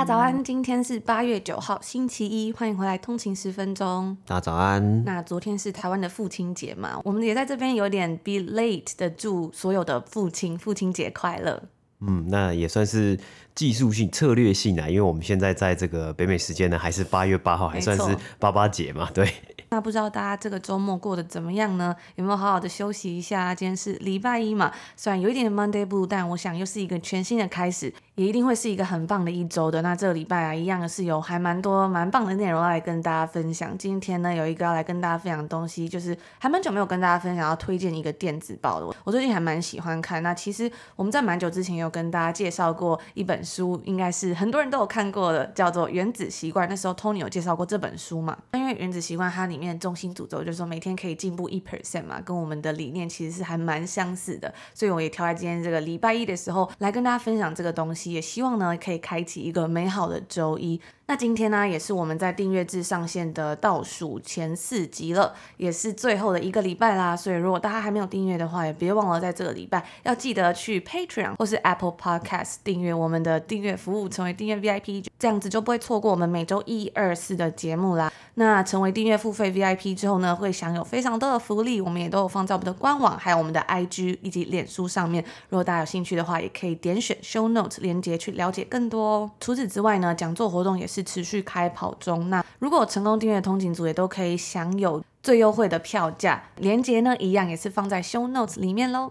家早安，今天是八月九号，星期一，欢迎回来通勤十分钟。大家早安。那昨天是台湾的父亲节嘛，我们也在这边有点 be late 的祝所有的父亲父亲节快乐。嗯，那也算是技术性、策略性啊，因为我们现在在这个北美时间呢，还是八月八号，还算是八八节嘛，对。那不知道大家这个周末过得怎么样呢？有没有好好的休息一下？今天是礼拜一嘛，虽然有一点点 Monday Blue，但我想又是一个全新的开始，也一定会是一个很棒的一周的。那这个礼拜啊，一样是有还蛮多蛮棒的内容要来跟大家分享。今天呢，有一个要来跟大家分享的东西，就是还蛮久没有跟大家分享，要推荐一个电子报的。我最近还蛮喜欢看。那其实我们在蛮久之前有跟大家介绍过一本书，应该是很多人都有看过的，叫做《原子习惯》。那时候 Tony 有介绍过这本书嘛？那因为《原子习惯》它里面中心主轴就是说每天可以进步一 percent 嘛，跟我们的理念其实是还蛮相似的，所以我也挑在今天这个礼拜一的时候来跟大家分享这个东西，也希望呢可以开启一个美好的周一。那今天呢，也是我们在订阅制上线的倒数前四集了，也是最后的一个礼拜啦。所以如果大家还没有订阅的话，也别忘了在这个礼拜要记得去 Patreon 或是 Apple Podcast 订阅我们的订阅服务，成为订阅 VIP，这样子就不会错过我们每周一、二、四的节目啦。那成为订阅付费 VIP 之后呢，会享有非常多的福利，我们也都有放在我们的官网，还有我们的 IG 以及脸书上面。如果大家有兴趣的话，也可以点选 Show Notes 连接去了解更多哦。除此之外呢，讲座活动也是。持续开跑中。那如果成功订阅通勤族也都可以享有最优惠的票价，连接呢一样也是放在 show notes 里面喽。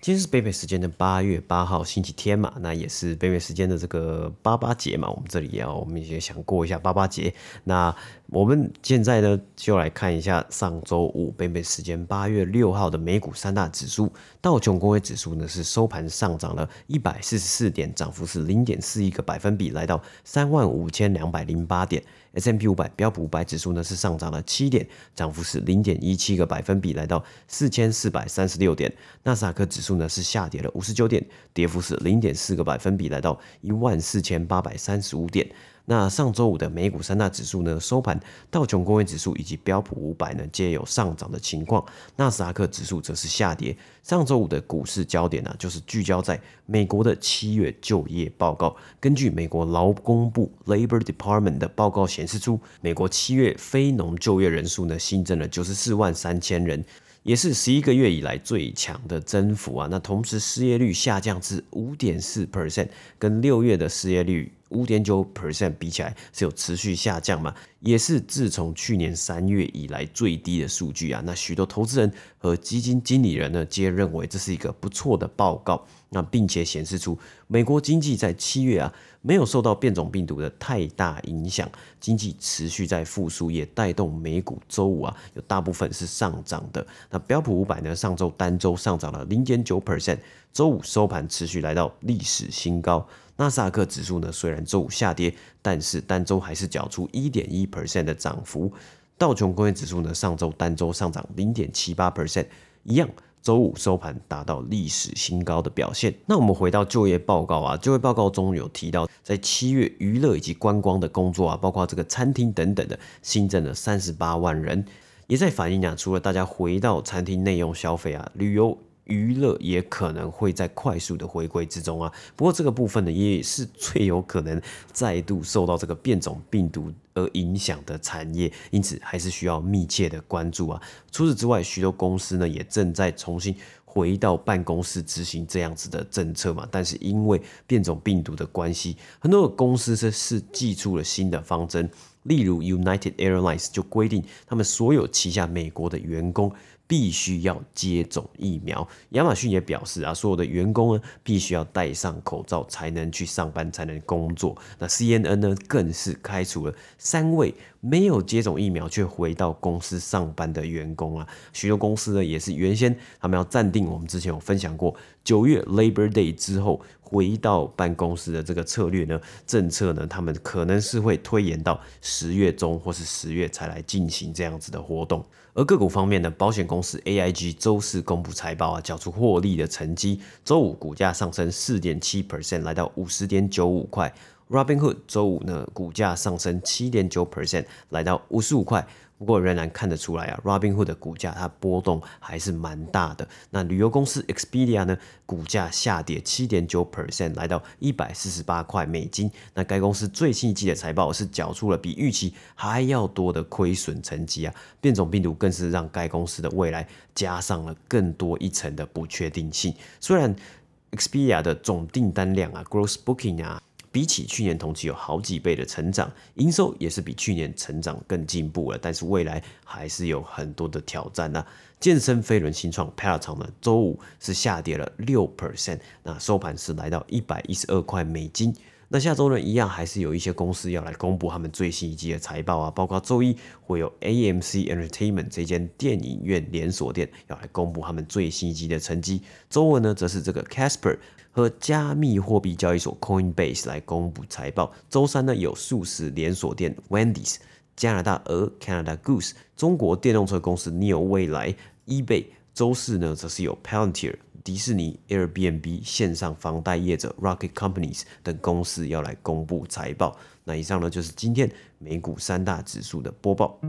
今天是北美时间的八月八号星期天嘛，那也是北美时间的这个八八节嘛，我们这里也要我们也想过一下八八节。那我们现在呢就来看一下上周五北美时间八月六号的美股三大指数，道琼工业指数呢是收盘上涨了一百四十四点，涨幅是零点四一个百分比，来到三万五千两百零八点。S M P 五百标普五百指数呢是上涨了七点，涨幅是零点一七个百分比，来到四千四百三十六点。纳斯达克指数呢是下跌了五十九点，跌幅是零点四个百分比，来到一万四千八百三十五点。那上周五的美股三大指数呢，收盘道琼工业指数以及标普五百呢皆有上涨的情况，纳斯达克指数则是下跌。上周五的股市焦点呢、啊，就是聚焦在美国的七月就业报告。根据美国劳工部 Labor Department 的报告显示出，美国七月非农就业人数呢新增了九十四万三千人，也是十一个月以来最强的增幅啊。那同时失业率下降至五点四 percent，跟六月的失业率。五点九 percent 比起来是有持续下降嘛，也是自从去年三月以来最低的数据啊。那许多投资人和基金经理人呢，皆认为这是一个不错的报告。那并且显示出美国经济在七月啊没有受到变种病毒的太大影响，经济持续在复苏，也带动美股周五啊有大部分是上涨的。那标普五百呢，上周单周上涨了零点九 percent，周五收盘持续来到历史新高。纳斯达克指数呢，虽然周五下跌，但是单周还是缴出一点一 percent 的涨幅。道琼工业指数呢，上周单周上涨零点七八 percent，一样，周五收盘达到历史新高的表现。那我们回到就业报告啊，就业报告中有提到，在七月娱乐以及观光的工作啊，包括这个餐厅等等的，新增了三十八万人，也在反映啊，除了大家回到餐厅内用消费啊，旅游。娱乐也可能会在快速的回归之中啊，不过这个部分呢，也是最有可能再度受到这个变种病毒而影响的产业，因此还是需要密切的关注啊。除此之外，许多公司呢也正在重新回到办公室执行这样子的政策嘛，但是因为变种病毒的关系，很多的公司是是祭出了新的方针，例如 United Airlines 就规定他们所有旗下美国的员工。必须要接种疫苗。亚马逊也表示啊，所有的员工呢，必须要戴上口罩才能去上班，才能工作。那 CNN 呢，更是开除了三位没有接种疫苗却回到公司上班的员工啊。许多公司呢，也是原先他们要暂定，我们之前有分享过九月 Labor Day 之后回到办公室的这个策略呢，政策呢，他们可能是会推延到十月中或是十月才来进行这样子的活动。而个股方面呢，保险公司 AIG 周四公布财报啊，缴出获利的成绩，周五股价上升四点七 percent，来到五十点九五块。Robinhood 周五呢，股价上升七点九 percent，来到五十五块。不过仍然看得出来啊，Robinhood 的股价它波动还是蛮大的。那旅游公司 Expedia 呢，股价下跌七点九 percent，来到一百四十八块美金。那该公司最新一季的财报是缴出了比预期还要多的亏损成绩啊。变种病毒更是让该公司的未来加上了更多一层的不确定性。虽然 Expedia 的总订单量啊，Gross Booking 啊。比起去年同期有好几倍的成长，营收也是比去年成长更进步了。但是未来还是有很多的挑战呢、健身飞轮新创 Peloton 呢，周五是下跌了六 percent，那收盘是来到一百一十二块美金。那下周呢，一样还是有一些公司要来公布他们最新一季的财报啊，包括周一会有 AMC Entertainment 这间电影院连锁店要来公布他们最新一季的成绩。周二呢，则是这个 Casper。和加密货币交易所 Coinbase 来公布财报。周三呢，有素食连锁店 Wendy's、加拿大鹅 Canada Goose、中国电动车公司 NIO 未来、eBay。周四呢，则是有 Palantir、迪士尼、Airbnb、线上房贷业者 Rocket Companies 等公司要来公布财报。那以上呢，就是今天美股三大指数的播报。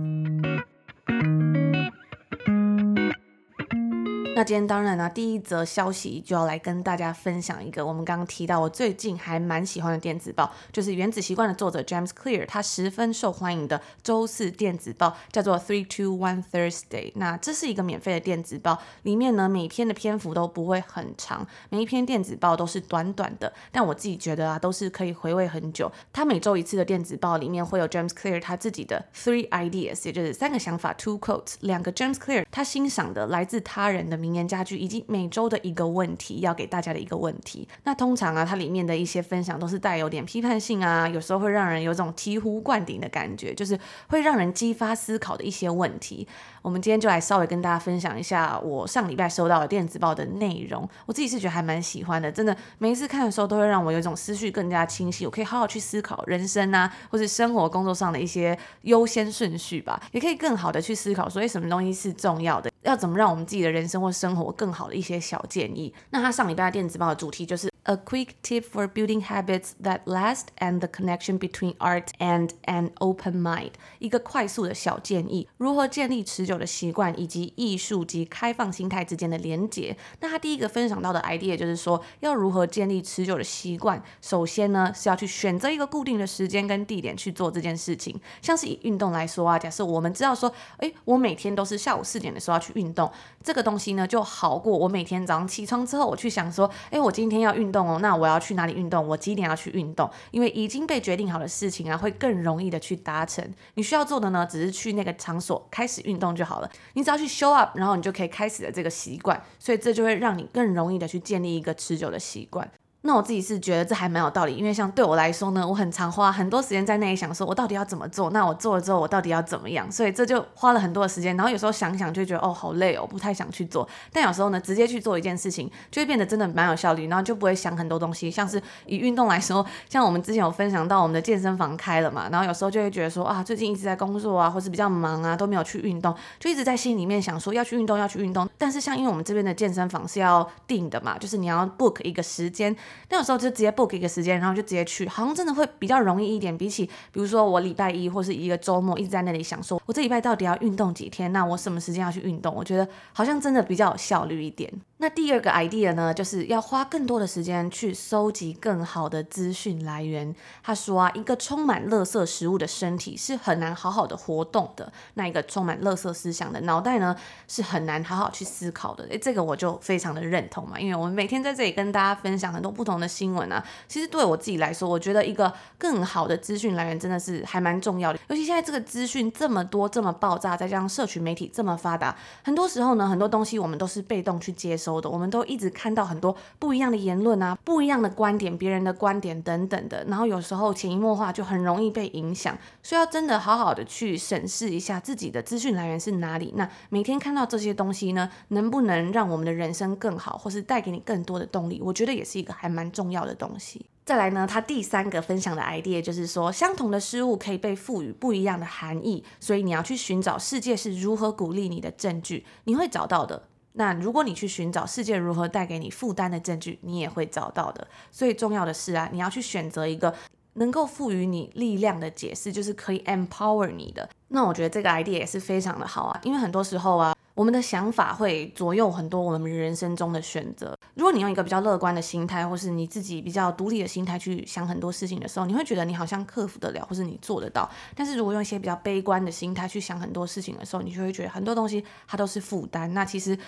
那今天当然呢、第一则消息就要来跟大家分享一个我们刚刚提到我最近还蛮喜欢的电子报，就是《原子习惯》的作者 James Clear，他十分受欢迎的周四电子报叫做 Three Two One Thursday。那这是一个免费的电子报，里面呢每篇的篇幅都不会很长，每一篇电子报都是短短的，但我自己觉得啊都是可以回味很久。他每周一次的电子报里面会有 James Clear 他自己的 Three Ideas，也就是三个想法 Two Quotes，两个 James Clear 他欣赏的来自他人的名。名言佳句，以及每周的一个问题，要给大家的一个问题。那通常啊，它里面的一些分享都是带有点批判性啊，有时候会让人有种醍醐灌顶的感觉，就是会让人激发思考的一些问题。我们今天就来稍微跟大家分享一下我上礼拜收到的电子报的内容。我自己是觉得还蛮喜欢的，真的每一次看的时候都会让我有一种思绪更加清晰，我可以好好去思考人生啊，或是生活工作上的一些优先顺序吧，也可以更好的去思考说，诶，什么东西是重要的。要怎么让我们自己的人生或生活更好的一些小建议？那他上礼拜的电子报的主题就是 A quick tip for building habits that last and the connection between art and an open mind。一个快速的小建议，如何建立持久的习惯，以及艺术及开放心态之间的连结。那他第一个分享到的 idea 就是说，要如何建立持久的习惯？首先呢，是要去选择一个固定的时间跟地点去做这件事情。像是以运动来说啊，假设我们知道说，诶，我每天都是下午四点的时候要去。运动这个东西呢，就好过我每天早上起床之后，我去想说，哎，我今天要运动哦，那我要去哪里运动？我几点要去运动？因为已经被决定好的事情啊，会更容易的去达成。你需要做的呢，只是去那个场所开始运动就好了。你只要去 show up，然后你就可以开始了这个习惯。所以这就会让你更容易的去建立一个持久的习惯。那我自己是觉得这还蛮有道理，因为像对我来说呢，我很常花很多时间在那里想说，我到底要怎么做？那我做了之后，我到底要怎么样？所以这就花了很多的时间。然后有时候想想就觉得哦，好累哦，不太想去做。但有时候呢，直接去做一件事情，就会变得真的蛮有效率，然后就不会想很多东西。像是以运动来说，像我们之前有分享到我们的健身房开了嘛，然后有时候就会觉得说啊，最近一直在工作啊，或是比较忙啊，都没有去运动，就一直在心里面想说要去运动，要去运动。但是像因为我们这边的健身房是要定的嘛，就是你要 book 一个时间，那有时候就直接。book 一个时间，然后就直接去，好像真的会比较容易一点。比起，比如说我礼拜一或是一个周末一直在那里想说，我这礼拜到底要运动几天？那我什么时间要去运动？我觉得好像真的比较有效率一点。那第二个 idea 呢，就是要花更多的时间去搜集更好的资讯来源。他说啊，一个充满垃圾食物的身体是很难好好的活动的。那一个充满垃圾思想的脑袋呢，是很难好好去思考的。诶，这个我就非常的认同嘛，因为我们每天在这里跟大家分享很多不同的新闻啊。其实对我自己来说，我觉得一个更好的资讯来源真的是还蛮重要的。尤其现在这个资讯这么多、这么爆炸，再加上社群媒体这么发达，很多时候呢，很多东西我们都是被动去接受。我们都一直看到很多不一样的言论啊，不一样的观点，别人的观点等等的，然后有时候潜移默化就很容易被影响，所以要真的好好的去审视一下自己的资讯来源是哪里。那每天看到这些东西呢，能不能让我们的人生更好，或是带给你更多的动力？我觉得也是一个还蛮重要的东西。再来呢，他第三个分享的 idea 就是说，相同的事物可以被赋予不一样的含义，所以你要去寻找世界是如何鼓励你的证据，你会找到的。那如果你去寻找世界如何带给你负担的证据，你也会找到的。所以重要的是啊，你要去选择一个能够赋予你力量的解释，就是可以 empower 你的。那我觉得这个 idea 也是非常的好啊，因为很多时候啊。我们的想法会左右很多我们人生中的选择。如果你用一个比较乐观的心态，或是你自己比较独立的心态去想很多事情的时候，你会觉得你好像克服得了，或是你做得到。但是如果用一些比较悲观的心态去想很多事情的时候，你就会觉得很多东西它都是负担。那其实。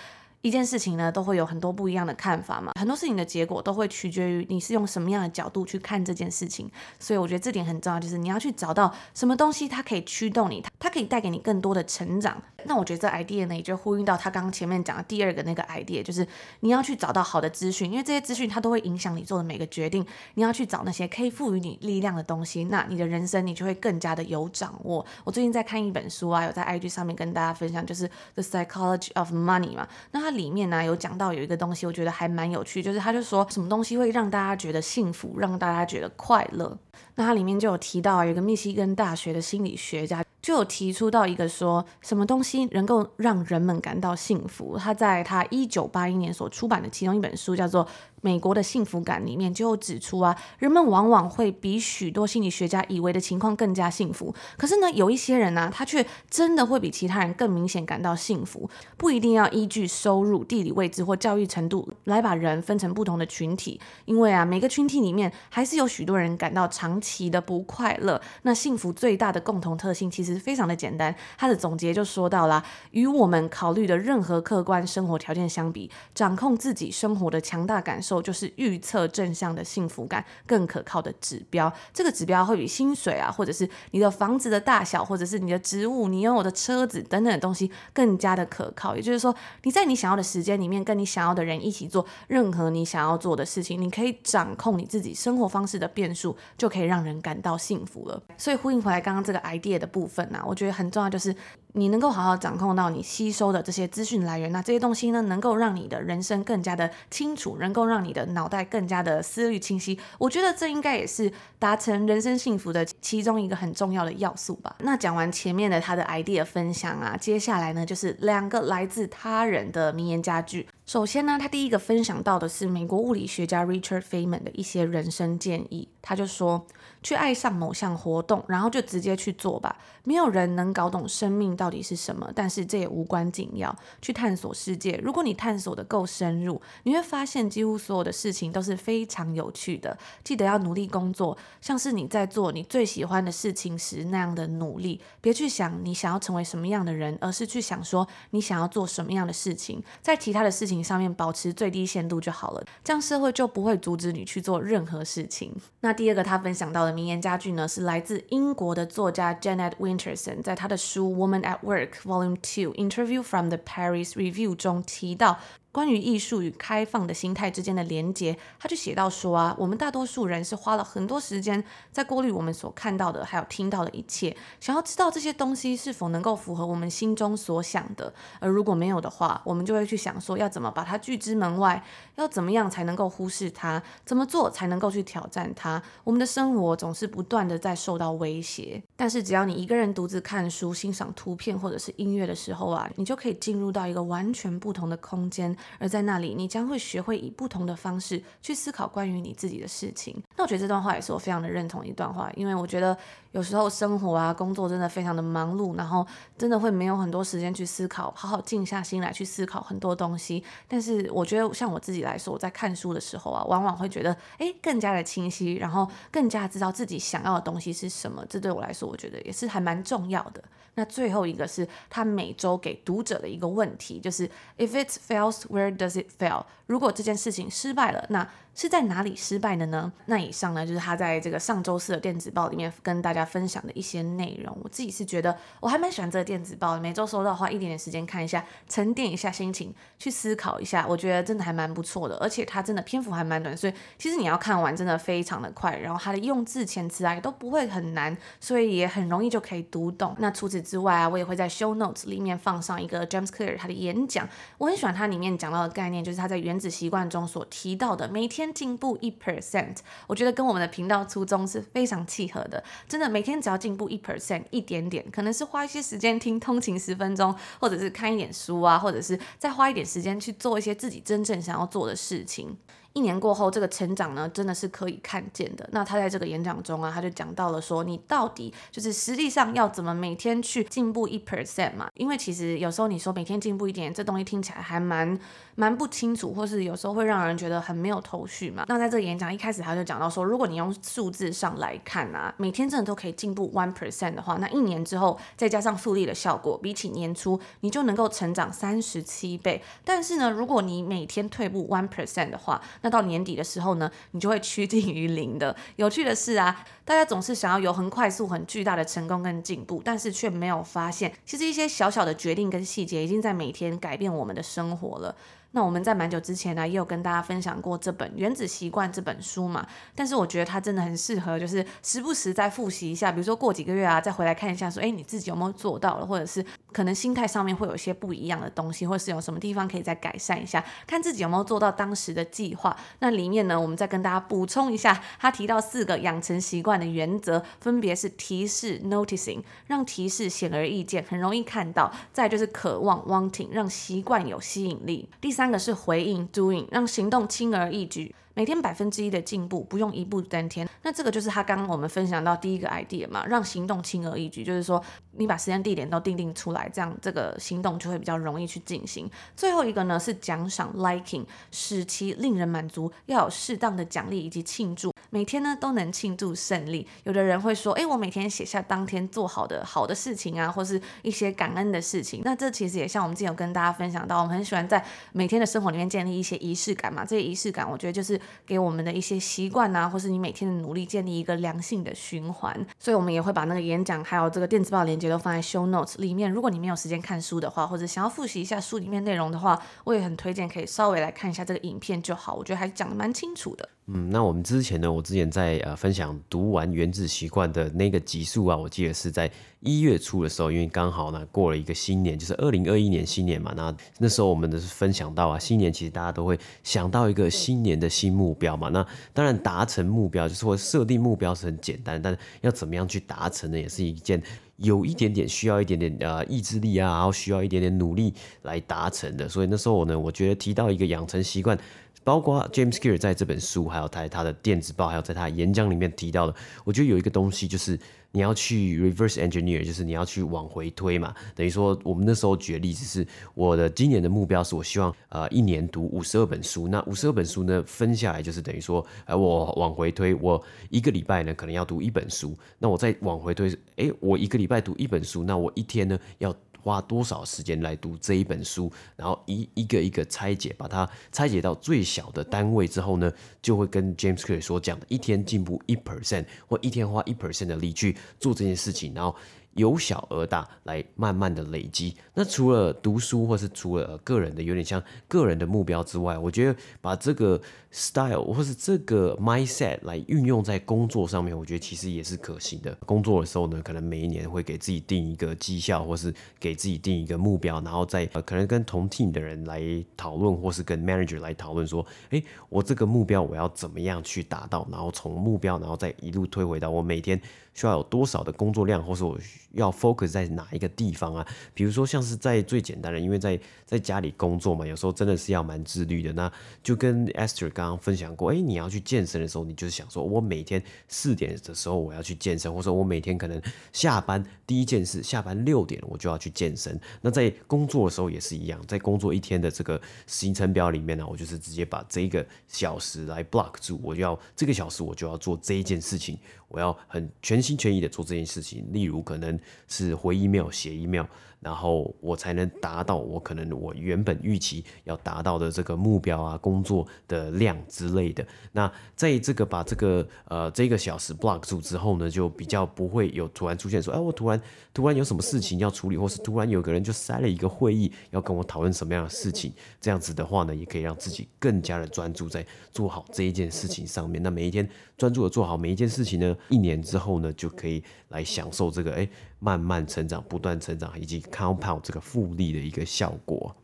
一件事情呢，都会有很多不一样的看法嘛。很多事情的结果都会取决于你是用什么样的角度去看这件事情。所以我觉得这点很重要，就是你要去找到什么东西它可以驱动你，它可以带给你更多的成长。那我觉得这 idea 呢，也就呼应到他刚刚前面讲的第二个那个 idea，就是你要去找到好的资讯，因为这些资讯它都会影响你做的每个决定。你要去找那些可以赋予你力量的东西，那你的人生你就会更加的有掌握。我最近在看一本书啊，有在 IG 上面跟大家分享，就是 The Psychology of Money 嘛。那它里面呢有讲到有一个东西，我觉得还蛮有趣，就是他就说什么东西会让大家觉得幸福，让大家觉得快乐。那它里面就有提到有一个密西根大学的心理学家。就有提出到一个说什么东西能够让人们感到幸福？他在他一九八一年所出版的其中一本书叫做《美国的幸福感》里面就有指出啊，人们往往会比许多心理学家以为的情况更加幸福。可是呢，有一些人呢、他却真的会比其他人更明显感到幸福。不一定要依据收入、地理位置或教育程度来把人分成不同的群体，因为啊，每个群体里面还是有许多人感到长期的不快乐。那幸福最大的共同特性其实。非常的简单，他的总结就说到了，与我们考虑的任何客观生活条件相比，掌控自己生活的强大感受，就是预测正向的幸福感更可靠的指标。这个指标会比薪水啊，或者是你的房子的大小，或者是你的职务、你拥有的车子等等的东西更加的可靠。也就是说，你在你想要的时间里面，跟你想要的人一起做任何你想要做的事情，你可以掌控你自己生活方式的变数，就可以让人感到幸福了。所以呼应回来刚刚这个 idea 的部分。那我觉得很重要，就是你能够好好掌控到你吸收的这些资讯来源，那这些东西呢，能够让你的人生更加的清楚，能够让你的脑袋更加的思虑清晰。我觉得这应该也是达成人生幸福的其中一个很重要的要素吧。那讲完前面的他的 idea 分享啊，接下来呢，就是两个来自他人的名言佳句。首先呢，他第一个分享到的是美国物理学家 Richard Feynman 的一些人生建议，他就说。去爱上某项活动，然后就直接去做吧。没有人能搞懂生命到底是什么，但是这也无关紧要。去探索世界，如果你探索得够深入，你会发现几乎所有的事情都是非常有趣的。记得要努力工作，像是你在做你最喜欢的事情时那样的努力。别去想你想要成为什么样的人，而是去想说你想要做什么样的事情。在其他的事情上面保持最低限度就好了，这样社会就不会阻止你去做任何事情。那第二个他分享到的。名言佳句呢，是来自英国的作家 Janet Winterson 在他的书《Woman at Work Volume Two: Interview from the Paris Review》中提到。 关于艺术与开放的心态之间的连接，他就写到说啊，我们大多数人是花了很多时间在过滤我们所看到的，还有听到的一切，想要知道这些东西是否能够符合我们心中所想的。而如果没有的话，我们就会去想说，要怎么把它拒之门外，要怎么样才能够忽视它，怎么做才能够去挑战它。我们的生活总是不断的在受到威胁，但是只要你一个人独自看书、欣赏图片或者是音乐的时候啊，你就可以进入到一个完全不同的空间。而在那里，你将会学会以不同的方式去思考关于你自己的事情。那我觉得这段话也是我非常的认同一段话，因为我觉得有时候生活啊、工作真的非常的忙碌，然后真的会没有很多时间去思考，好好静下心来去思考很多东西。但是我觉得像我自己来说，我在看书的时候啊，往往会觉得诶更加的清晰，然后更加知道自己想要的东西是什么。这对我来说，我觉得也是还蛮重要的。那最后一个是他每周给读者的一个问题，就是 If it fails, where does it fail？如果这件事情失败了，那是在哪里失败的呢？那以上呢，就是他在这个上周四的电子报里面跟大家分享的一些内容。我自己是觉得我还蛮喜欢这个电子报的，每周收到花一点点时间看一下，沉淀一下心情，去思考一下，我觉得真的还蛮不错的。而且它真的篇幅还蛮短，所以其实你要看完真的非常的快。然后它的用字遣词啊也都不会很难，所以也很容易就可以读懂。那除此之外啊，我也会在 show notes 里面放上一个 James Clear 他的演讲，我很喜欢他里面讲到的概念，就是他在原子习惯中所提到的每天。天进步一 percent，我觉得跟我们的频道初衷是非常契合的。真的，每天只要进步一 percent，一点点，可能是花一些时间听通勤十分钟，或者是看一点书啊，或者是再花一点时间去做一些自己真正想要做的事情。一年过后，这个成长呢，真的是可以看见的。那他在这个演讲中啊，他就讲到了说，你到底就是实际上要怎么每天去进步一 percent 嘛？因为其实有时候你说每天进步一点，这东西听起来还蛮蛮不清楚，或是有时候会让人觉得很没有头绪嘛。那在这个演讲一开始，他就讲到说，如果你用数字上来看啊，每天真的都可以进步 one percent 的话，那一年之后再加上复利的效果，比起年初你就能够成长三十七倍。但是呢，如果你每天退步 one percent 的话，那到年底的时候呢，你就会趋近于零的。有趣的是啊，大家总是想要有很快速、很巨大的成功跟进步，但是却没有发现，其实一些小小的决定跟细节，已经在每天改变我们的生活了。那我们在蛮久之前呢，也有跟大家分享过这本《原子习惯》这本书嘛。但是我觉得它真的很适合，就是时不时再复习一下，比如说过几个月啊，再回来看一下，说，哎，你自己有没有做到了，或者是可能心态上面会有一些不一样的东西，或是有什么地方可以再改善一下，看自己有没有做到当时的计划。那里面呢，我们再跟大家补充一下，他提到四个养成习惯的原则，分别是提示 （noticing），让提示显而易见，很容易看到；再就是渴望 （wanting），让习惯有吸引力；第三。三个是回应，doing，让行动轻而易举。每天百分之一的进步，不用一步登天。那这个就是他刚刚我们分享到第一个 idea 嘛，让行动轻而易举，就是说你把时间地点都定定出来，这样这个行动就会比较容易去进行。最后一个呢是奖赏 liking，使其令人满足，要有适当的奖励以及庆祝。每天呢都能庆祝胜利。有的人会说，诶，我每天写下当天做好的好的事情啊，或是一些感恩的事情。那这其实也像我们之前有跟大家分享到，我们很喜欢在每天的生活里面建立一些仪式感嘛。这些仪式感，我觉得就是。给我们的一些习惯啊，或是你每天的努力，建立一个良性的循环。所以，我们也会把那个演讲还有这个电子报链接都放在 show notes 里面。如果你没有时间看书的话，或者想要复习一下书里面内容的话，我也很推荐可以稍微来看一下这个影片就好。我觉得还讲得蛮清楚的。嗯，那我们之前呢，我之前在呃分享读完《原子习惯》的那个集数啊，我记得是在一月初的时候，因为刚好呢过了一个新年，就是二零二一年新年嘛。那那时候我们的是分享到啊，新年其实大家都会想到一个新年的新目标嘛。那当然达成目标就是说设定目标是很简单，但要怎么样去达成呢，也是一件有一点点需要一点点呃意志力啊，然后需要一点点努力来达成的。所以那时候我呢，我觉得提到一个养成习惯。包括 James Clear 在这本书，还有在他的电子报，还有在他演讲里面提到的，我觉得有一个东西就是你要去 reverse engineer，就是你要去往回推嘛。等于说，我们那时候举的例子是，我的今年的目标是我希望呃一年读五十二本书。那五十二本书呢，分下来就是等于说，呃，我往回推，我一个礼拜呢可能要读一本书。那我再往回推，哎，我一个礼拜读一本书，那我一天呢要。花多少时间来读这一本书，然后一一个一个拆解，把它拆解到最小的单位之后呢，就会跟 James Clear 所讲的，一天进步一 percent，或一天花一 percent 的力去做这件事情，然后。由小而大，来慢慢的累积。那除了读书，或是除了个人的有点像个人的目标之外，我觉得把这个 style 或是这个 mindset 来运用在工作上面，我觉得其实也是可行的。工作的时候呢，可能每一年会给自己定一个绩效，或是给自己定一个目标，然后再呃可能跟同 team 的人来讨论，或是跟 manager 来讨论说，诶，我这个目标我要怎么样去达到？然后从目标，然后再一路推回到我每天。需要有多少的工作量，或是我要 focus 在哪一个地方啊？比如说像是在最简单的，因为在在家里工作嘛，有时候真的是要蛮自律的。那就跟 Esther 刚刚分享过，哎、你要去健身的时候，你就是想说，我每天四点的时候我要去健身，或者说我每天可能下班第一件事，下班六点我就要去健身。那在工作的时候也是一样，在工作一天的这个行程表里面呢，我就是直接把这一个小时来 block 住，我就要这个小时我就要做这一件事情。我要很全心全意的做这件事情，例如可能是回一秒、写 email，然后我才能达到我可能我原本预期要达到的这个目标啊，工作的量之类的。那在这个把这个呃这个小时 block 住之后呢，就比较不会有突然出现说，哎，我突然突然有什么事情要处理，或是突然有个人就塞了一个会议要跟我讨论什么样的事情。这样子的话呢，也可以让自己更加的专注在做好这一件事情上面。那每一天专注的做好每一件事情呢，一年之后呢，就可以来享受这个哎慢慢成长、不断成长以及 compound 这个复利的一个效果。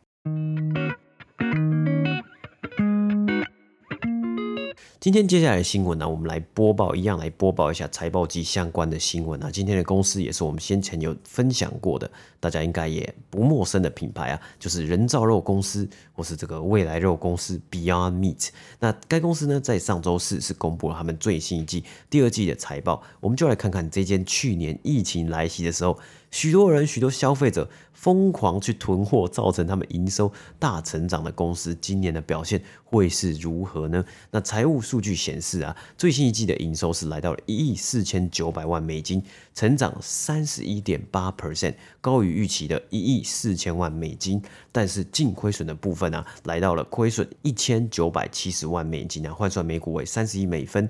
今天接下来的新闻呢，我们来播报一样来播报一下财报季相关的新闻啊。今天的公司也是我们先前有分享过的，大家应该也不陌生的品牌啊，就是人造肉公司或是这个未来肉公司 Beyond Meat。那该公司呢，在上周四是公布了他们最新一季第二季的财报，我们就来看看这间去年疫情来袭的时候。许多人、许多消费者疯狂去囤货，造成他们营收大成长的公司，今年的表现会是如何呢？那财务数据显示啊，最新一季的营收是来到了一亿四千九百万美金，成长三十一点八 percent，高于预期的一亿四千万美金。但是净亏损的部分啊，来到了亏损一千九百七十万美金啊，换算每股为三十一美分，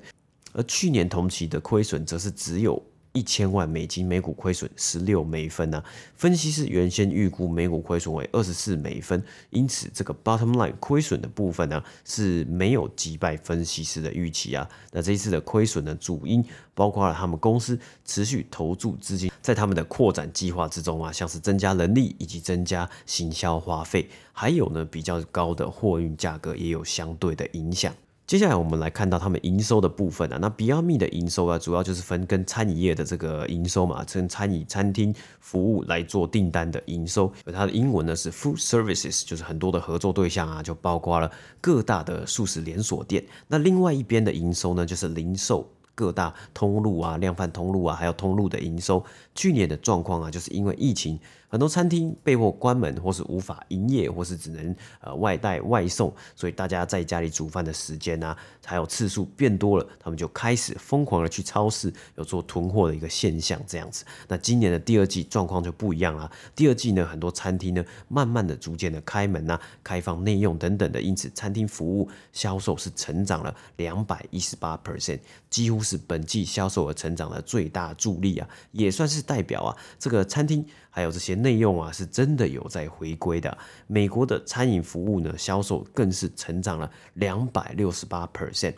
而去年同期的亏损则是只有。一千万美金，每股亏损十六美分呢、啊？分析师原先预估每股亏损为二十四美分，因此这个 bottom line 亏损的部分呢、是没有击败分析师的预期啊。那这一次的亏损呢，主因包括了他们公司持续投注资金在他们的扩展计划之中啊，像是增加人力以及增加行销花费，还有呢比较高的货运价格也有相对的影响。接下来我们来看到他们营收的部分啊，那 Beyond Me 的营收啊，主要就是分跟餐饮业的这个营收嘛，跟餐饮餐厅服务来做订单的营收，而它的英文呢是 Food Services，就是很多的合作对象啊，就包括了各大的素食连锁店。那另外一边的营收呢，就是零售。各大通路啊，量贩通路啊，还有通路的营收，去年的状况啊，就是因为疫情，很多餐厅被迫关门，或是无法营业，或是只能呃外带外送，所以大家在家里煮饭的时间啊，还有次数变多了，他们就开始疯狂的去超市，有做囤货的一个现象，这样子。那今年的第二季状况就不一样了，第二季呢，很多餐厅呢，慢慢的、逐渐的开门啊，开放内用等等的，因此餐厅服务销售是成长了两百一十八 percent，几乎是。是本季销售额成长的最大助力啊，也算是代表啊，这个餐厅还有这些内用啊，是真的有在回归的。美国的餐饮服务呢，销售更是成长了两百六十八 percent。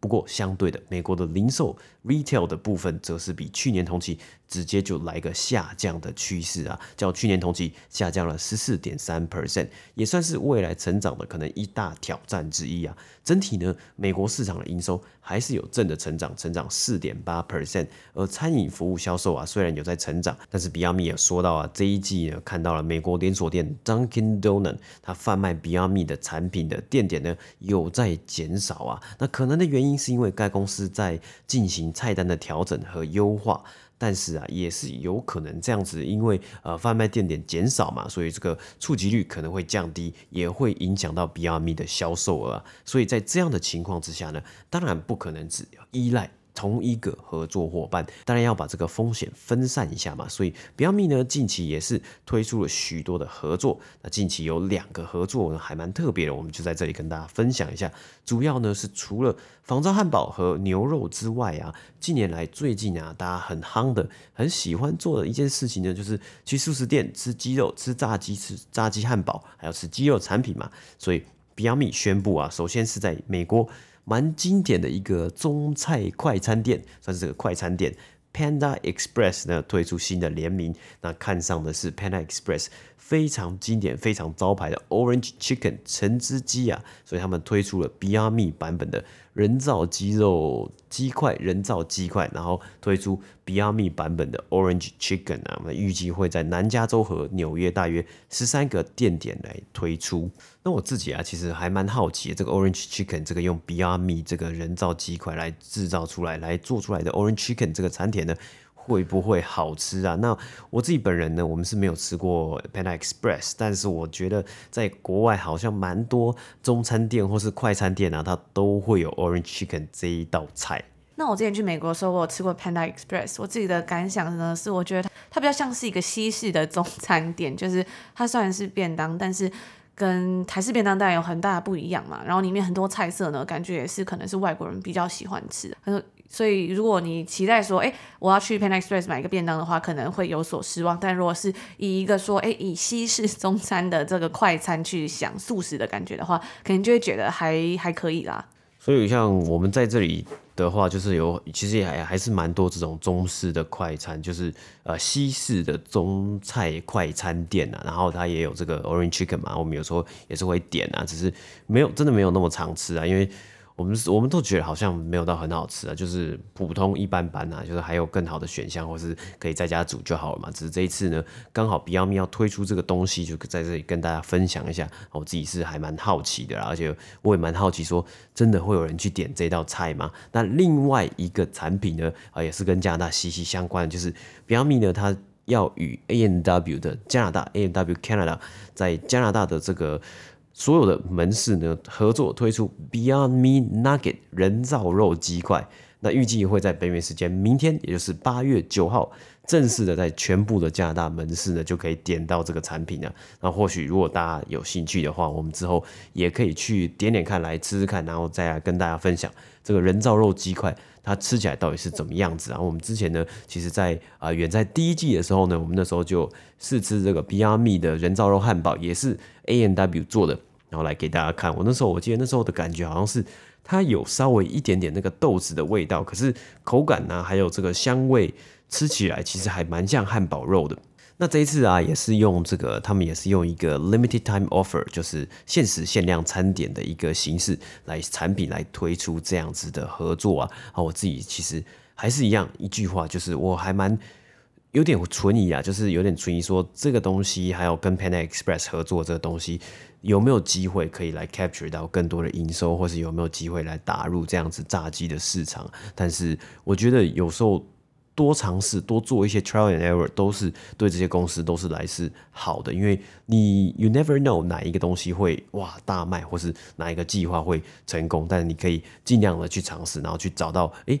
不过相对的，美国的零售 retail 的部分，则是比去年同期直接就来个下降的趋势啊，较去年同期下降了十四点三 percent，也算是未来成长的可能一大挑战之一啊。整体呢，美国市场的营收还是有正的成长，成长四点八 percent。而餐饮服务销售啊，虽然有在成长，但是比亚米也说到啊，这一季呢，看到了美国连锁店 Dunkin' Donuts 它贩卖比亚米的产品的店点呢有在减少啊。那可能的原因是因为该公司在进行菜单的调整和优化。但是啊，也是有可能这样子，因为呃贩卖店点减少嘛，所以这个触及率可能会降低，也会影响到 brme 的销售额。所以在这样的情况之下呢，当然不可能只依赖。同一个合作伙伴，当然要把这个风险分散一下嘛。所以，Beyond Me 呢，近期也是推出了许多的合作。那近期有两个合作呢，还蛮特别的，我们就在这里跟大家分享一下。主要呢是除了仿造汉堡和牛肉之外啊，近年来最近啊，大家很夯的、很喜欢做的一件事情呢，就是去素食店吃鸡肉、吃炸鸡、吃炸鸡汉堡，还有吃鸡肉产品嘛。所以，Beyond Me 宣布啊，首先是在美国。蛮经典的一个中菜快餐店，算是这个快餐店。Panda Express 呢，推出新的联名，那看上的是 Panda Express 非常经典、非常招牌的 Orange Chicken 橙汁鸡啊，所以他们推出了 Biome 版本的。人造鸡肉鸡块，人造鸡块，然后推出 Biome 版本的 Orange Chicken 啊，我们预计会在南加州和纽约大约十三个店点来推出。那我自己啊，其实还蛮好奇，这个 Orange Chicken 这个用 Beyond Meat 这个人造鸡块来制造出来、来做出来的 Orange Chicken 这个餐点呢，会不会好吃啊？那我自己本人呢，我们是没有吃过 Panda Express，但是我觉得在国外好像蛮多中餐店或是快餐店啊，它都会有 Orange Chicken 这一道菜。那我之前去美国的时候，我有吃过 Panda Express，我自己的感想呢是，我觉得它，它比较像是一个西式的中餐店，就是它虽然是便当，但是跟台式便当当然有很大的不一样嘛。然后里面很多菜色呢，感觉也是可能是外国人比较喜欢吃的。所以如果你期待说，哎，我要去 Panda Express 买一个便当的话，可能会有所失望。但如果是以一个说，哎，以西式中餐的这个快餐去想素食的感觉的话，可能就会觉得还还可以啦。所以像我们在这里的话，就是有其实也还还是蛮多这种中式的快餐，就是呃西式的中菜快餐店啊，然后它也有这个 Orange Chicken 嘛，我们有时候也是会点啊，只是没有真的没有那么常吃啊，因为。我们我们都觉得好像没有到很好吃啊，就是普通一般般啊，就是还有更好的选项，或是可以在家煮就好了嘛。只是这一次呢，刚好 Beyond Me 要推出这个东西，就在这里跟大家分享一下。我自己是还蛮好奇的啦，而且我也蛮好奇说，真的会有人去点这道菜吗？那另外一个产品呢，啊，也是跟加拿大息息相关的，就是 Beyond Me 呢，它要与 ANW 的加拿大 ANW Canada 在加拿大的这个。所有的门市呢，合作推出 Beyond Meat Nugget 人造肉鸡块，那预计会在北美时间明天，也就是八月九号，正式的在全部的加拿大门市呢就可以点到这个产品了。那或许如果大家有兴趣的话，我们之后也可以去点点看，来吃吃看，然后再来跟大家分享这个人造肉鸡块它吃起来到底是怎么样子啊。我们之前呢，其实在啊远在第一季的时候呢，我们那时候就试吃这个 bme 的人造肉汉堡，也是 A N W 做的。然后来给大家看，我那时候我记得那时候的感觉好像是它有稍微一点点那个豆子的味道，可是口感呢、还有这个香味，吃起来其实还蛮像汉堡肉的。那这一次啊，也是用这个，他们也是用一个 limited time offer，就是限时限量餐点的一个形式来产品来推出这样子的合作啊。啊，我自己其实还是一样一句话，就是我还蛮。有点存疑啊，就是有点存疑，说这个东西还有跟 Panda Express 合作这个东西有没有机会可以来 capture 到更多的营收，或是有没有机会来打入这样子炸鸡的市场？但是我觉得有时候多尝试、多做一些 trial and error 都是对这些公司都是来是好的，因为你 you never know 哪一个东西会哇大卖，或是哪一个计划会成功，但你可以尽量的去尝试，然后去找到诶。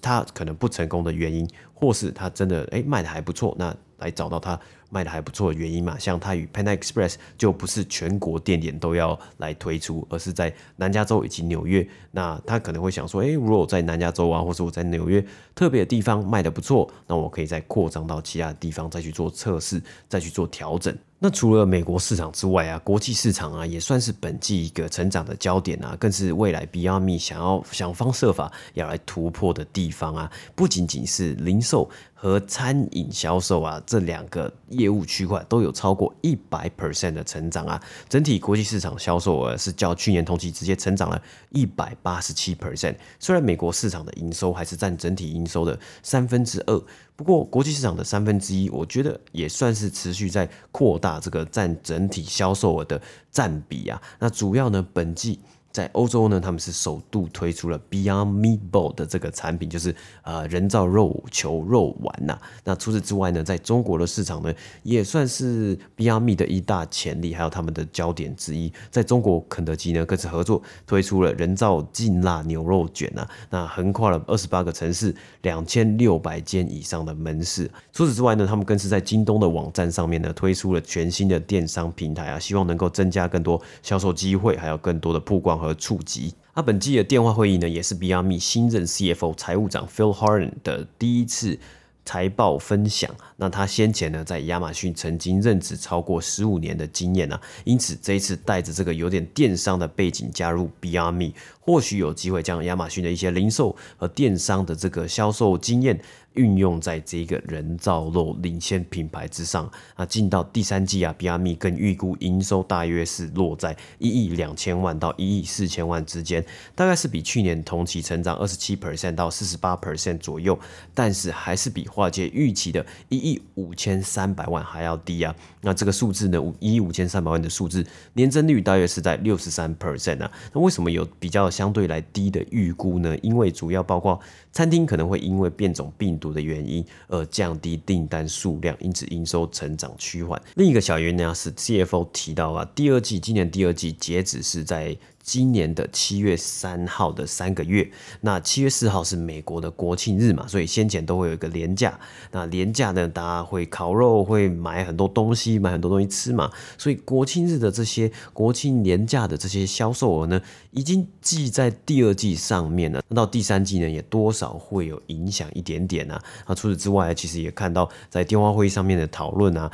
它可能不成功的原因，或是它真的诶卖的还不错，那来找到它卖的还不错的原因嘛。像它与 Panda Express 就不是全国店点都要来推出，而是在南加州以及纽约。那他可能会想说，诶，如果我在南加州啊，或是我在纽约特别的地方卖的不错，那我可以再扩张到其他的地方，再去做测试，再去做调整。那除了美国市场之外啊，国际市场啊也算是本季一个成长的焦点啊，更是未来 Beyond Meat 想要想方设法要来突破的地方啊，不仅仅是零售。和餐饮销售啊，这两个业务区块都有超过一百 percent 的成长啊，整体国际市场销售额是较去年同期直接成长了一百八十七 percent。虽然美国市场的营收还是占整体营收的三分之二，不过国际市场的三分之一，我觉得也算是持续在扩大这个占整体销售额的占比啊。那主要呢，本季。在欧洲呢，他们是首度推出了 Beyond Meatball 的这个产品，就是呃人造肉球肉丸呐、那除此之外呢，在中国的市场呢，也算是 Beyond Meat 的一大潜力，还有他们的焦点之一。在中国，肯德基呢更是合作推出了人造劲辣牛肉卷呐、那横跨了二十八个城市，两千六百间以上的门市。除此之外呢，他们更是在京东的网站上面呢推出了全新的电商平台啊，希望能够增加更多销售机会，还有更多的曝光。和触及。那本季的电话会议呢，也是 Beyond Meat 新任 CFO 财务长 Phil Hardin 的第一次财报分享。那他先前呢，在亚马逊曾经任职超过十五年的经验啊，因此这一次带着这个有点电商的背景加入 Beyond Meat，或许有机会将亚马逊的一些零售和电商的这个销售经验。运用在这个人造肉领先品牌之上啊，进到第三季啊，Beyond Meat 更预估营收大约是落在一亿两千万到一亿四千万之间，大概是比去年同期成长二十七 percent 到四十八 percent 左右，但是还是比华尔街预期的一亿五千三百万还要低啊。那这个数字呢，一亿五千三百万的数字，年增率大约是在六十三 percent 啊。那为什么有比较相对来低的预估呢？因为主要包括餐厅可能会因为变种病毒的原因而降低订单数量，因此营收成长趋缓。另一个小原因呢是 CFO 提到啊，第二季今年第二季截止是在今年的七月三号的三个月，那七月四号是美国的国庆日嘛，所以先前都会有一个连假。那连假呢，大家会烤肉，会买很多东西，买很多东西吃嘛。所以国庆日的这些国庆连假的这些销售额呢，已经记在第二季上面了。那到第三季呢，也多少会有影响一点点啊。那除此之外，其实也看到在电话会议上面的讨论啊。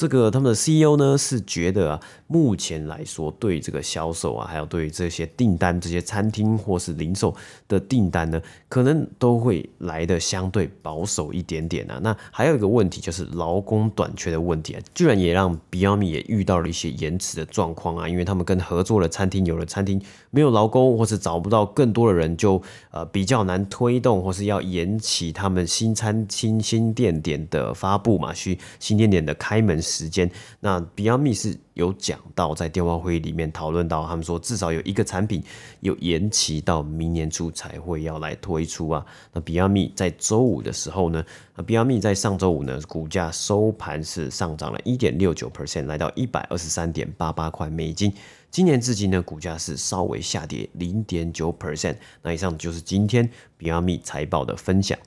这个他们的 CEO 呢是觉得啊，目前来说对这个销售啊，还有对这些订单，这些餐厅或是零售的订单呢，可能都会来的相对保守一点点啊。那还有一个问题就是劳工短缺的问题啊，居然也让 Beyond 也遇到了一些延迟的状况啊，因为他们跟合作的餐厅，有的餐厅没有劳工，或是找不到更多的人就，呃比较难推动，或是要延期他们新餐厅新店点的发布嘛，需新店点的开门。时间，那 Beyond Meat 是有讲到，在电话会议里面讨论到，他们说至少有一个产品有延期到明年初才会要来推出啊。那 Beyond Meat 在周五的时候呢，那 Beyond Meat 在上周五呢，股价收盘是上涨了一点六九 percent，来到一百二十三点八八块美金。今年至今呢，股价是稍微下跌零点九 percent。那以上就是今天 Beyond Meat 财报的分享。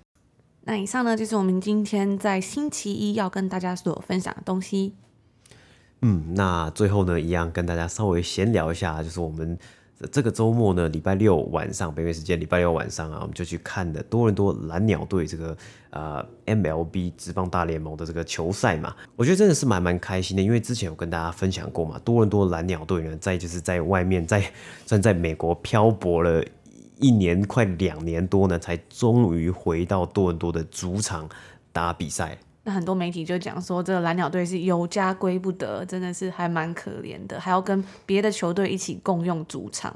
那以上呢，就是我们今天在星期一要跟大家所分享的东西。嗯，那最后呢，一样跟大家稍微闲聊一下，就是我们这个周末呢，礼拜六晚上北美时间礼拜六晚上啊，我们就去看的多伦多蓝鸟队这个呃 MLB 职棒大联盟的这个球赛嘛。我觉得真的是蛮蛮开心的，因为之前有跟大家分享过嘛，多伦多蓝鸟队呢，在就是在外面在算在美国漂泊了。一年快两年多呢，才终于回到多伦多的主场打比赛。那很多媒体就讲说，这个蓝鸟队是有家归不得，真的是还蛮可怜的，还要跟别的球队一起共用主场。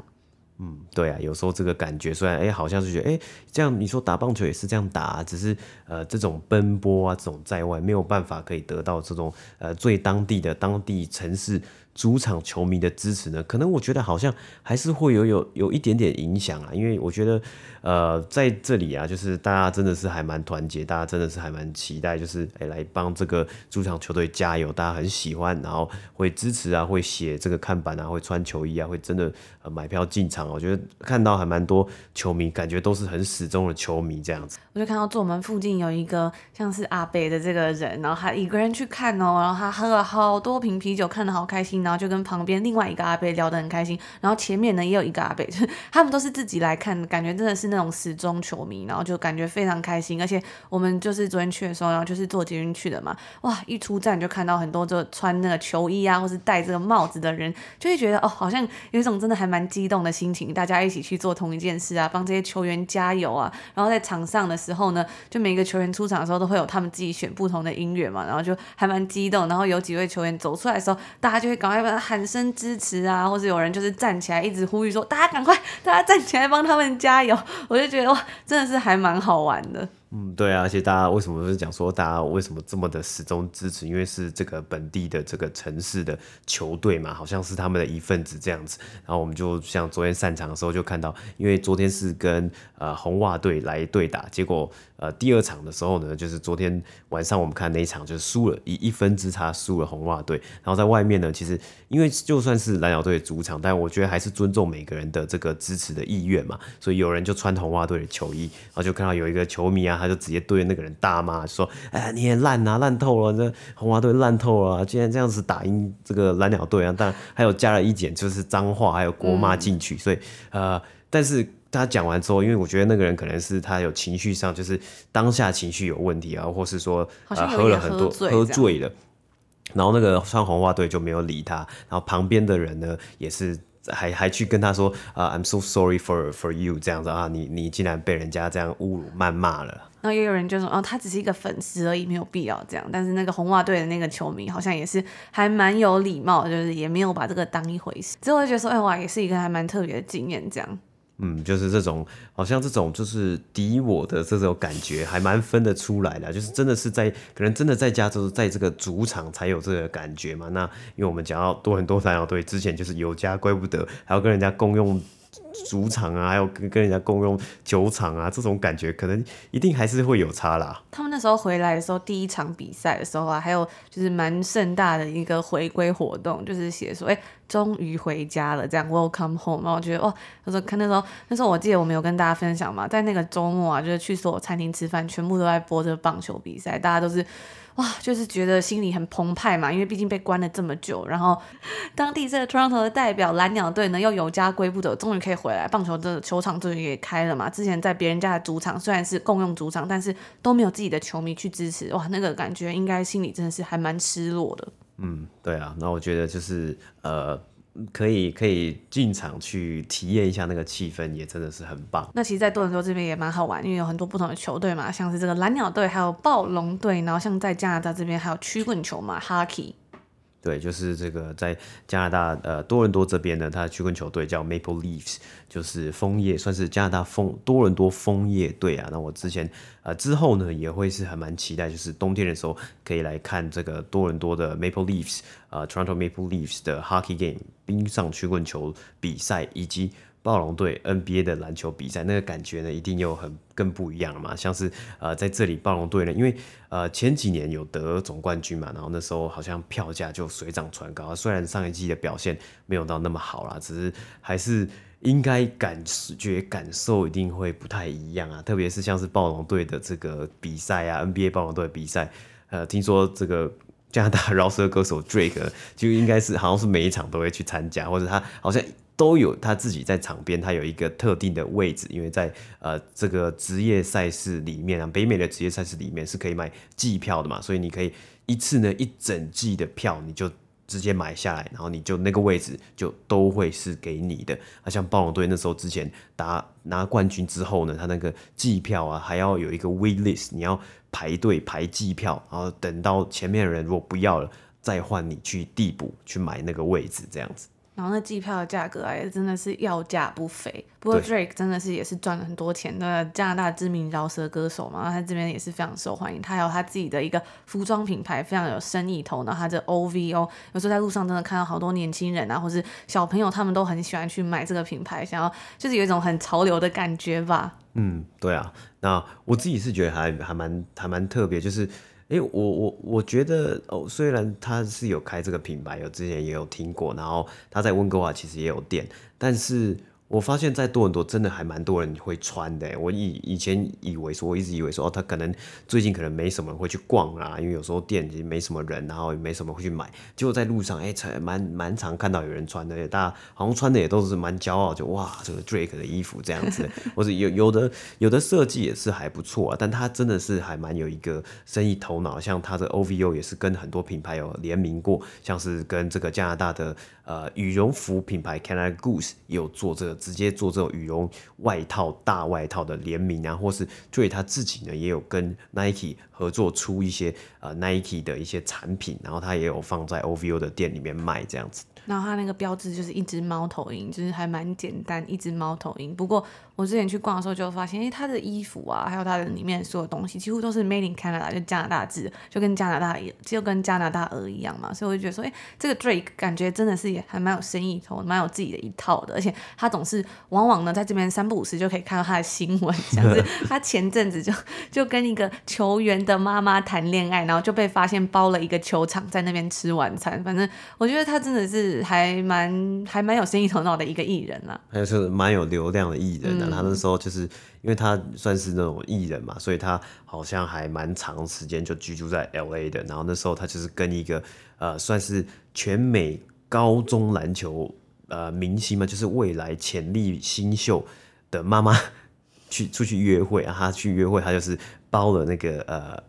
嗯，对啊，有时候这个感觉虽然哎，好像是觉得哎，这样你说打棒球也是这样打啊，只是呃这种奔波啊，这种在外没有办法可以得到这种呃最当地的当地城市。主场球迷的支持呢，可能我觉得好像还是会有有有一点点影响啊，因为我觉得，呃，在这里啊，就是大家真的是还蛮团结，大家真的是还蛮期待，就是诶、欸、来帮这个主场球队加油，大家很喜欢，然后会支持啊，会写这个看板啊，会穿球衣啊，会真的买票进场。我觉得看到还蛮多球迷，感觉都是很始终的球迷这样子。我就看到坐门附近有一个像是阿北的这个人，然后他一个人去看哦，然后他喝了好多瓶啤酒，看得好开心。然后就跟旁边另外一个阿贝聊得很开心，然后前面呢也有一个阿贝，就 是他们都是自己来看，感觉真的是那种死忠球迷，然后就感觉非常开心。而且我们就是昨天去的时候，然后就是坐捷运去的嘛，哇，一出站就看到很多就穿那个球衣啊，或是戴这个帽子的人，就会觉得哦，好像有一种真的还蛮激动的心情，大家一起去做同一件事啊，帮这些球员加油啊。然后在场上的时候呢，就每个球员出场的时候都会有他们自己选不同的音乐嘛，然后就还蛮激动。然后有几位球员走出来的时候，大家就会赶快喊。声支持啊，或是有人就是站起来一直呼吁说：“大家赶快，大家站起来帮他们加油！”我就觉得哇，真的是还蛮好玩的。嗯，对啊，而且大家为什么是讲说大家为什么这么的始终支持？因为是这个本地的这个城市的球队嘛，好像是他们的一份子这样子。然后我们就像昨天散场的时候就看到，因为昨天是跟呃红袜队来对打，结果呃第二场的时候呢，就是昨天晚上我们看那一场就是输了，以一分之差输了红袜队。然后在外面呢，其实因为就算是蓝鸟队主场，但我觉得还是尊重每个人的这个支持的意愿嘛。所以有人就穿红袜队的球衣，然后就看到有一个球迷啊。他就直接对那个人大骂，说：“哎，你也烂啊，烂透了！这红花队烂透了，竟然这样子打赢这个蓝鸟队啊！但还有加了一点，就是脏话，还有国骂进去。嗯、所以，呃，但是他讲完之后，因为我觉得那个人可能是他有情绪上，就是当下情绪有问题啊，或是说呃喝了很多喝醉了，然后那个穿红袜队就没有理他，然后旁边的人呢也是。还还去跟他说啊、，I'm so sorry for for you 这样子啊，你你竟然被人家这样侮辱谩骂了。然后也有人就说，哦，他只是一个粉丝而已，没有必要这样。但是那个红袜队的那个球迷好像也是还蛮有礼貌，就是也没有把这个当一回事。之后就觉得说，哎哇，也是一个还蛮特别的经验这样。嗯，就是这种，好像这种就是敌我的这种感觉，还蛮分得出来的。就是真的是在，可能真的在家就是，在这个主场才有这个感觉嘛。那因为我们讲到多很多蓝鸟队之前就是有家归不得，还要跟人家共用主场啊，还有跟跟人家共用球场啊，这种感觉可能一定还是会有差啦。他们那时候回来的时候，第一场比赛的时候啊，还有就是蛮盛大的一个回归活动，就是写说，哎、终于回家了，这样 Welcome home。然后我觉得，哦，他说看那时候，那时候我记得我们有跟大家分享嘛，在那个周末啊，就是去所有餐厅吃饭，全部都在播这个棒球比赛，大家都是。哇，就是觉得心里很澎湃嘛，因为毕竟被关了这么久，然后 当地这个 Toronto 的代表蓝鸟队呢又有家归不得，终于可以回来，棒球的球场终于也开了嘛。之前在别人家的主场，虽然是共用主场，但是都没有自己的球迷去支持，哇，那个感觉应该心里真的是还蛮失落的。嗯，对啊，那我觉得就是呃。可以可以进场去体验一下那个气氛，也真的是很棒。那其实，在多伦多这边也蛮好玩，因为有很多不同的球队嘛，像是这个蓝鸟队，还有暴龙队，然后像在加拿大这边还有曲棍球嘛，Hockey。对，就是这个在加拿大呃多伦多这边呢，他的曲棍球队叫 Maple Leafs，就是枫叶，算是加拿大枫多伦多枫叶队啊。那我之前呃之后呢也会是很蛮期待，就是冬天的时候可以来看这个多伦多的 Maple Leafs，呃 Toronto Maple Leafs 的 Hockey Game 冰上曲棍球比赛以及。暴龙队 NBA 的篮球比赛，那个感觉呢，一定又很更不一样了嘛。像是呃，在这里暴龙队呢，因为呃前几年有得总冠军嘛，然后那时候好像票价就水涨船高。虽然上一季的表现没有到那么好啦，只是还是应该感觉感受一定会不太一样啊。特别是像是暴龙队的这个比赛啊，NBA 暴龙队的比赛，呃，听说这个 加拿大饶舌歌手 Drake 就应该是好像是每一场都会去参加，或者他好像。都有他自己在场边，他有一个特定的位置，因为在呃这个职业赛事里面啊，北美的职业赛事里面是可以买季票的嘛，所以你可以一次呢一整季的票你就直接买下来，然后你就那个位置就都会是给你的。啊，像暴龙队那时候之前打拿冠军之后呢，他那个季票啊还要有一个 wait list，你要排队排季票，然后等到前面的人如果不要了，再换你去递补去买那个位置这样子。然后那机票的价格啊，也真的是要价不菲。不过 Drake 真的是也是赚了很多钱的加拿大知名饶舌歌手嘛，他这边也是非常受欢迎。他还有他自己的一个服装品牌，非常有生意头脑。他的 OVO 有时候在路上真的看到好多年轻人啊，或是小朋友，他们都很喜欢去买这个品牌，想要就是有一种很潮流的感觉吧。嗯，对啊。那我自己是觉得还还蛮还蛮特别，就是。哎，我我我觉得哦，虽然他是有开这个品牌，有之前也有听过，然后他在温哥华其实也有店，但是。我发现，在多伦多真的还蛮多人会穿的。我以以前以为说，我一直以为说，哦，他可能最近可能没什么人会去逛啦，因为有时候店已经没什么人，然后也没什么会去买。结果在路上，哎，才蛮蛮常看到有人穿的，大家好像穿的也都是蛮骄傲，就哇，这个 Drake 的衣服这样子，或者有有的有的设计也是还不错啊。但他真的是还蛮有一个生意头脑，像他的 OVO 也是跟很多品牌有联名过，像是跟这个加拿大的呃羽绒服品牌 Canada Goose 有做这个。直接做这种羽绒外套、大外套的联名啊，或是对他自己呢，也有跟 Nike 合作出一些呃 Nike 的一些产品，然后他也有放在 OVO 的店里面卖这样子。然后他那个标志就是一只猫头鹰，就是还蛮简单，一只猫头鹰。不过我之前去逛的时候就发现，哎，他的衣服啊，还有他的里面所有东西，几乎都是 Made in Canada，就加拿大制，就跟加拿大一，就跟加拿大鹅一样嘛。所以我就觉得说，哎，这个 Drake 感觉真的是也还蛮有生意头，蛮有自己的一套的。而且他总是往往呢，在这边三不五时就可以看到他的新闻，像是 他前阵子就就跟一个球员的妈妈谈恋爱，然后就被发现包了一个球场在那边吃晚餐。反正我觉得他真的是。还蛮还蛮有生意头脑的一个艺人啦，还有是蛮有流量的艺人的。嗯、他那时候就是因为他算是那种艺人嘛，所以他好像还蛮长时间就居住在 LA 的。然后那时候他就是跟一个呃算是全美高中篮球呃明星嘛，就是未来潜力新秀的妈妈去出去约会啊。他去约会，他就是包了那个呃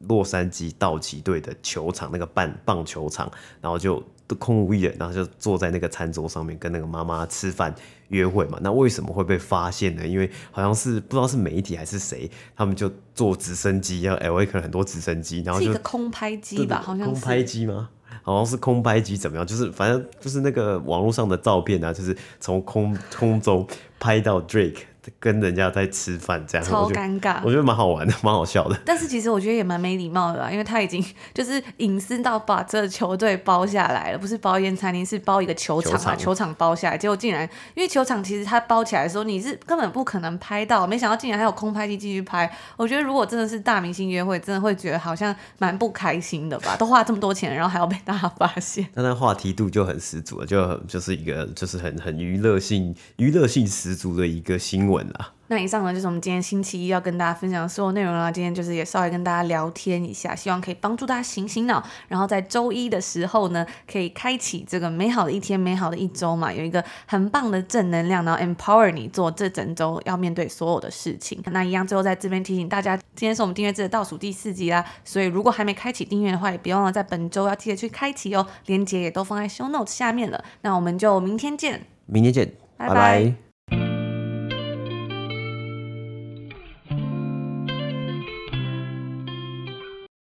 洛杉矶道奇队的球场，那个棒棒球场，然后就。都空无一人，然后就坐在那个餐桌上面跟那个妈妈吃饭约会嘛。那为什么会被发现呢？因为好像是不知道是媒体还是谁，他们就坐直升机，然后 LA 可能很多直升机，然后就是一个空拍机吧，好像是空拍机吗？好像是空拍机怎么样？就是反正就是那个网络上的照片啊，就是从空空中拍到 Drake。跟人家在吃饭这样，超尴尬，我觉得蛮好玩的，蛮好笑的。但是其实我觉得也蛮没礼貌的啦，因为他已经就是隐私到把这个球队包下来了，不是包一间餐厅，是包一个球场啊，球场，包下来，结果竟然因为球场其实他包起来的时候，你是根本不可能拍到，没想到竟然还有空拍机继续拍。我觉得如果真的是大明星约会，真的会觉得好像蛮不开心的吧？都花这么多钱，然后还要被大家发现。但那话题度就很十足了，就就是一个就是很很娱乐性娱乐性十足的一个新闻啦。那以上呢，就是我们今天星期一要跟大家分享的所有内容啦。今天就是也稍微跟大家聊天一下，希望可以帮助大家醒醒脑，然后在周一的时候呢，可以开启这个美好的一天、美好的一周嘛，有一个很棒的正能量，然后 empower 你做这整周要面对所有的事情。那一样，最后在这边提醒大家，今天是我们订阅制的倒数第四集啦，所以如果还没开启订阅的话，也别忘了在本周要记得去开启哦。链接也都放在 show notes 下面了。那我们就明天见，明天见，拜拜。拜拜。